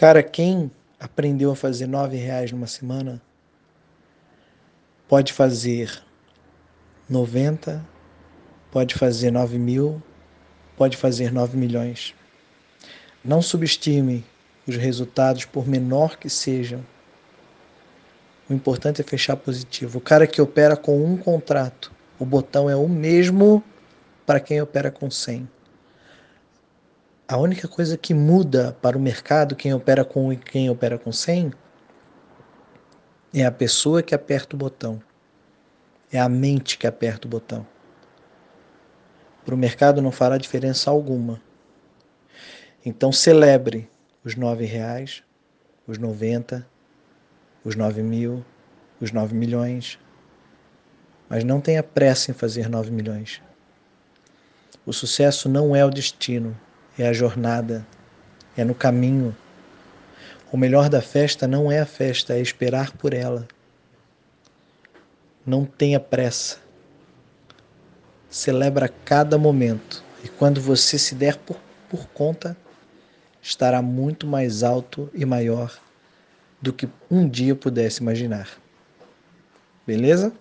Cara, quem aprendeu a fazer nove reais numa semana pode fazer 90, pode fazer 9 mil, pode fazer 9 milhões. Não subestime os resultados, por menor que sejam. O importante é fechar positivo. O cara que opera com um contrato, o botão é o mesmo para quem opera com 100. A única coisa que muda para o mercado, quem opera com e quem opera com 100, é a pessoa que aperta o botão. É a mente que aperta o botão. Para o mercado não fará diferença alguma. Então celebre os nove reais, os 90, os nove mil, os nove milhões. Mas não tenha pressa em fazer nove milhões. O sucesso não é o destino, é a jornada, é no caminho. O melhor da festa não é a festa, é esperar por ela. Não tenha pressa. Celebra cada momento. E quando você se der por, por conta, estará muito mais alto e maior do que um dia pudesse imaginar. Beleza?